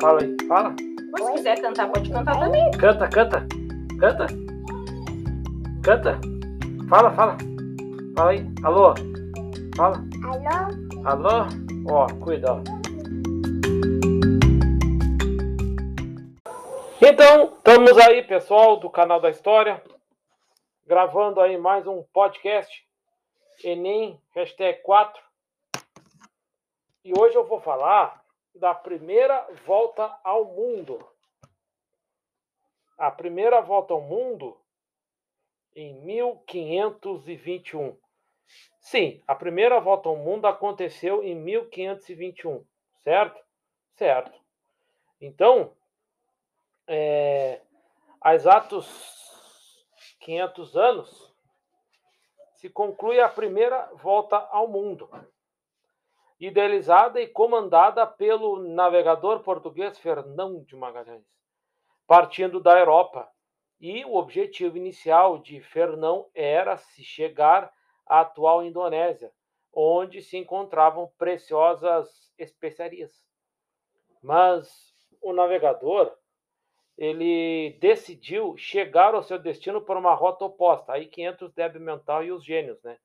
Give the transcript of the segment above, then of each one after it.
Fala aí, fala. Mas se quiser cantar, pode cantar também. Canta, canta. Canta. Canta. Fala, fala. Fala aí. Alô? Fala. Alô? Alô? Ó, cuida, ó. Então, estamos aí, pessoal, do canal da História, gravando aí mais um podcast, Enem, hashtag 4. E hoje eu vou falar da primeira volta ao mundo. A primeira volta ao mundo em 1521. Sim, a primeira volta ao mundo aconteceu em 1521, certo? Certo. Então, é, há exatos 500 anos, se conclui a primeira volta ao mundo, idealizada e comandada pelo navegador português Fernão de Magalhães, partindo da Europa. E o objetivo inicial de Fernão era se chegar à atual Indonésia, onde se encontravam preciosas especiarias. Mas o navegador ele decidiu chegar ao seu destino por uma rota oposta. Aí que entra o débil mental e os gênios, né?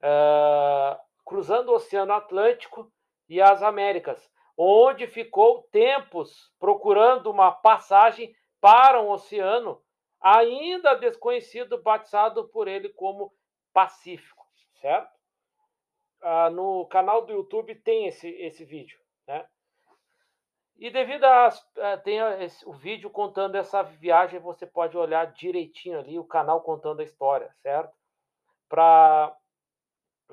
Uh, cruzando o Oceano Atlântico e as Américas, onde ficou tempos procurando uma passagem para um oceano ainda desconhecido, batizado por ele como Pacífico, certo? Uh, no canal do YouTube tem esse, esse vídeo, né? E devido a eh, tem esse, o vídeo contando essa viagem, você pode olhar direitinho ali o canal contando a história, certo? Para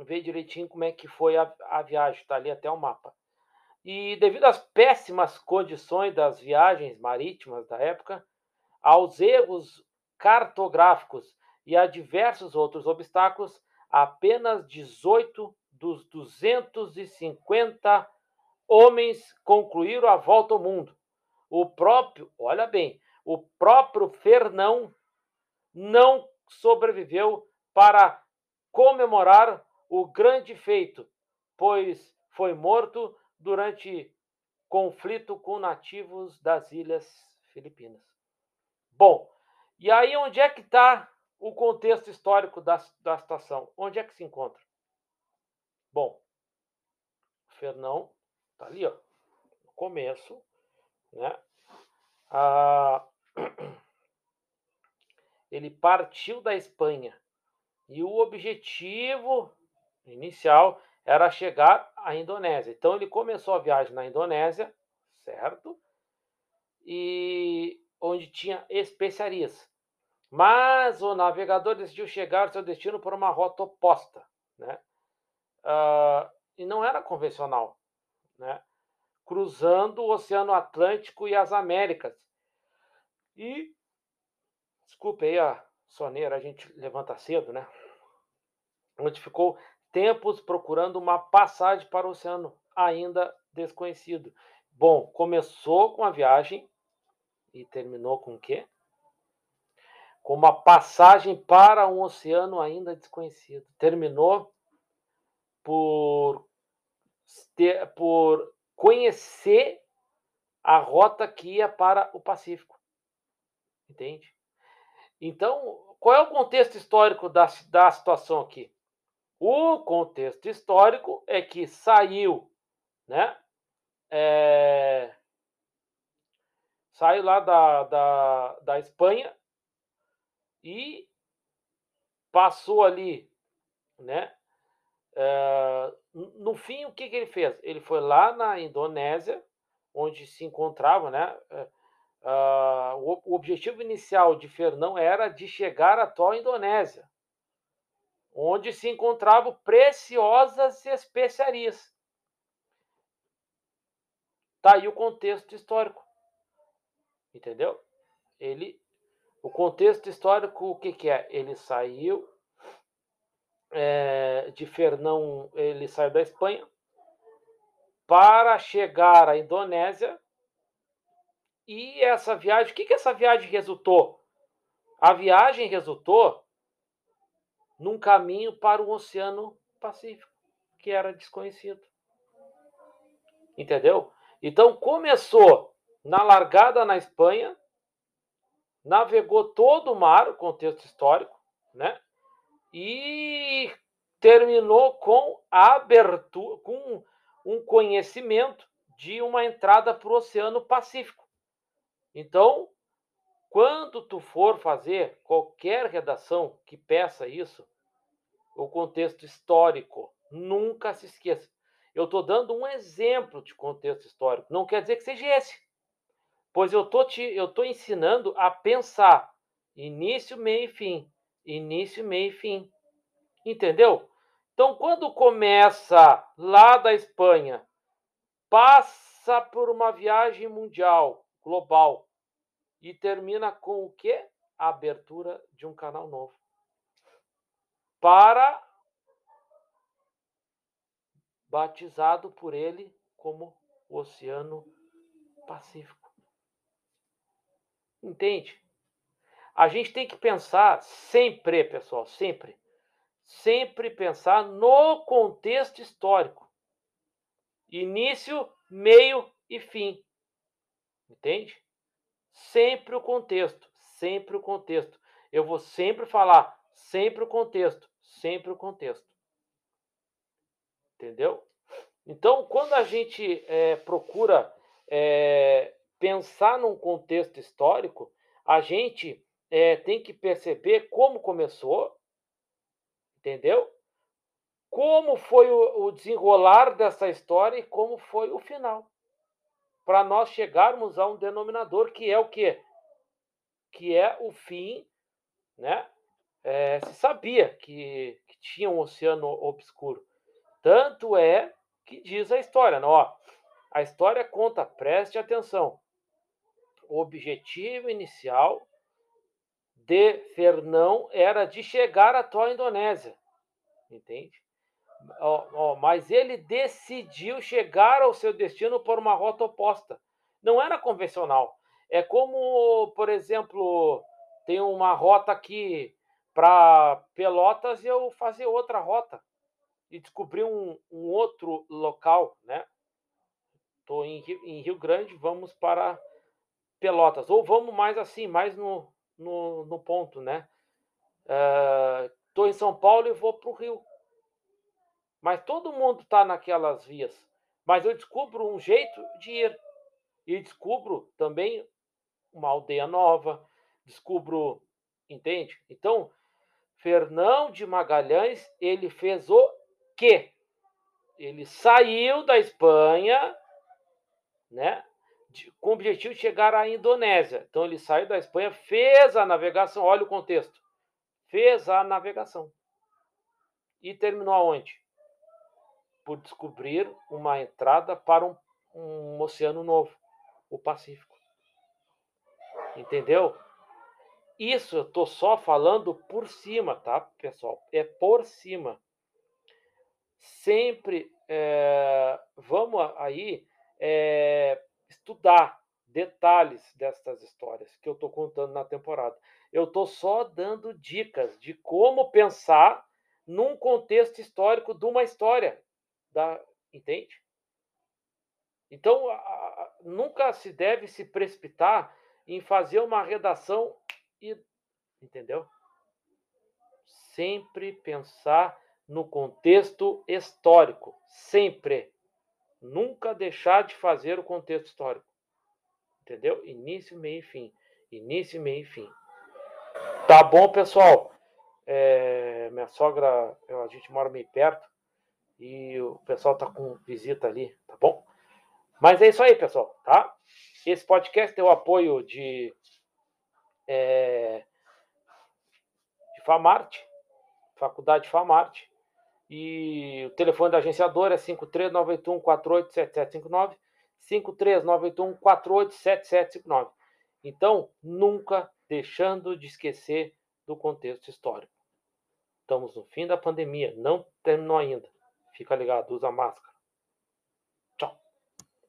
ver direitinho como é que foi a, a viagem, está ali até o mapa. E devido às péssimas condições das viagens marítimas da época, aos erros cartográficos e a diversos outros obstáculos, apenas 18 dos 250 homens concluíram a volta ao mundo. O próprio, olha bem, o próprio Fernão não sobreviveu para comemorar o grande feito, pois foi morto durante conflito com nativos das ilhas Filipinas. Bom, e aí onde é que está o contexto histórico da, da situação? Onde é que se encontra? Bom, Fernão Tá ali, ó, no começo, né? Ah, ele partiu da Espanha e o objetivo inicial era chegar à Indonésia. Então ele começou a viagem na Indonésia, certo? E onde tinha especiarias. Mas o navegador decidiu chegar ao seu destino por uma rota oposta, né? Uh, e não era convencional né? cruzando o Oceano Atlântico e as Américas. E, desculpe aí a soneira, a gente levanta cedo, né? Onde ficou tempos procurando uma passagem para o oceano ainda desconhecido. Bom, começou com a viagem e terminou com o quê? Com uma passagem para um oceano ainda desconhecido. Terminou por ter, por conhecer a rota que ia para o Pacífico. Entende? Então, qual é o contexto histórico da, da situação aqui? O contexto histórico é que saiu, né? É, saiu lá da, da, da Espanha e passou ali, né? É, no fim, o que, que ele fez? Ele foi lá na Indonésia, onde se encontrava, né? Uh, o, objetivo inicial de Fernão era de chegar à atual Indonésia, onde se encontravam preciosas especiarias. Tá aí o contexto histórico. Entendeu? Ele, o contexto histórico, o que, que é? Ele saiu é, de Fernão, ele saiu da Espanha para chegar à Indonésia. E essa viagem, o que, que essa viagem resultou? A viagem resultou num caminho para o Oceano Pacífico, que era desconhecido. Entendeu? Então começou na largada na Espanha, navegou todo o mar, o contexto histórico, né? E terminou com a abertura, com um conhecimento de uma entrada para o Oceano Pacífico. Então, quando tu for fazer qualquer redação que peça isso, o contexto histórico, nunca se esqueça. Eu estou dando um exemplo de contexto histórico. Não quer dizer que seja esse. Pois eu tô te, eu tô ensinando a pensar início, meio e fim. Início, meio e fim. Entendeu? Então, quando começa lá da Espanha, passa por uma viagem mundial, global, e termina com o quê? A abertura de um canal novo. Para batizado por ele como Oceano Pacífico. Entende? A gente tem que pensar sempre, pessoal, sempre, sempre pensar no contexto histórico. Início, meio e fim. Entende? Sempre o contexto, sempre o contexto. Eu vou sempre falar, sempre o contexto, sempre o contexto. Entendeu? Então, quando a gente é, procura é, pensar num contexto histórico, a gente é, tem que perceber como começou, entendeu? Como foi o, o desenrolar dessa história e como foi o final. Para nós chegarmos a um denominador que é o quê? Que é o fim, né? É, se sabia que, que tinha um oceano obscuro. Tanto é que diz a história, não, ó, a história conta, preste atenção. O objetivo inicial de Fernão era de chegar à tua Indonésia, entende? Ó, ó, mas ele decidiu chegar ao seu destino por uma rota oposta. Não era convencional. É como, por exemplo, tem uma rota aqui para Pelotas e eu fazer outra rota e descobrir um, um outro local, né? Estou em, em, Rio Grande, vamos para Pelotas. Ou vamos mais assim, mais no, no, no ponto, né? Estou uh, em São Paulo e vou para o Rio. Mas todo mundo está naquelas vias. Mas eu descubro um jeito de ir. E descubro também uma aldeia nova. Descubro, entende? Então, Fernão de Magalhães, ele fez o que ele saiu da Espanha, né, de, com o objetivo de chegar à Indonésia. Então ele saiu da Espanha, fez a navegação, olha o contexto. Fez a navegação. E terminou aonde? Por descobrir uma entrada para um, um oceano novo, o Pacífico. Entendeu? Isso eu estou só falando por cima, tá, pessoal? É por cima sempre é, vamos aí é, estudar detalhes destas histórias que eu estou contando na temporada. Eu estou só dando dicas de como pensar num contexto histórico de uma história, da, entende? Então, a, a, nunca se deve se precipitar em fazer uma redação e, entendeu? Sempre pensar no contexto histórico, sempre. Nunca deixar de fazer o contexto histórico. Entendeu? Início, meio e fim. Início, meio e fim. Tá bom, pessoal? É, minha sogra, a gente mora meio perto e o pessoal tá com visita ali, tá bom? Mas é isso aí, pessoal, tá? Esse podcast tem o apoio de, é, de Famarte, Faculdade Famarte, e o telefone da agenciadora é 53981 487759, 53981 487759. Então, nunca deixando de esquecer do contexto histórico. Estamos no fim da pandemia, não terminou ainda. Fica ligado, usa máscara.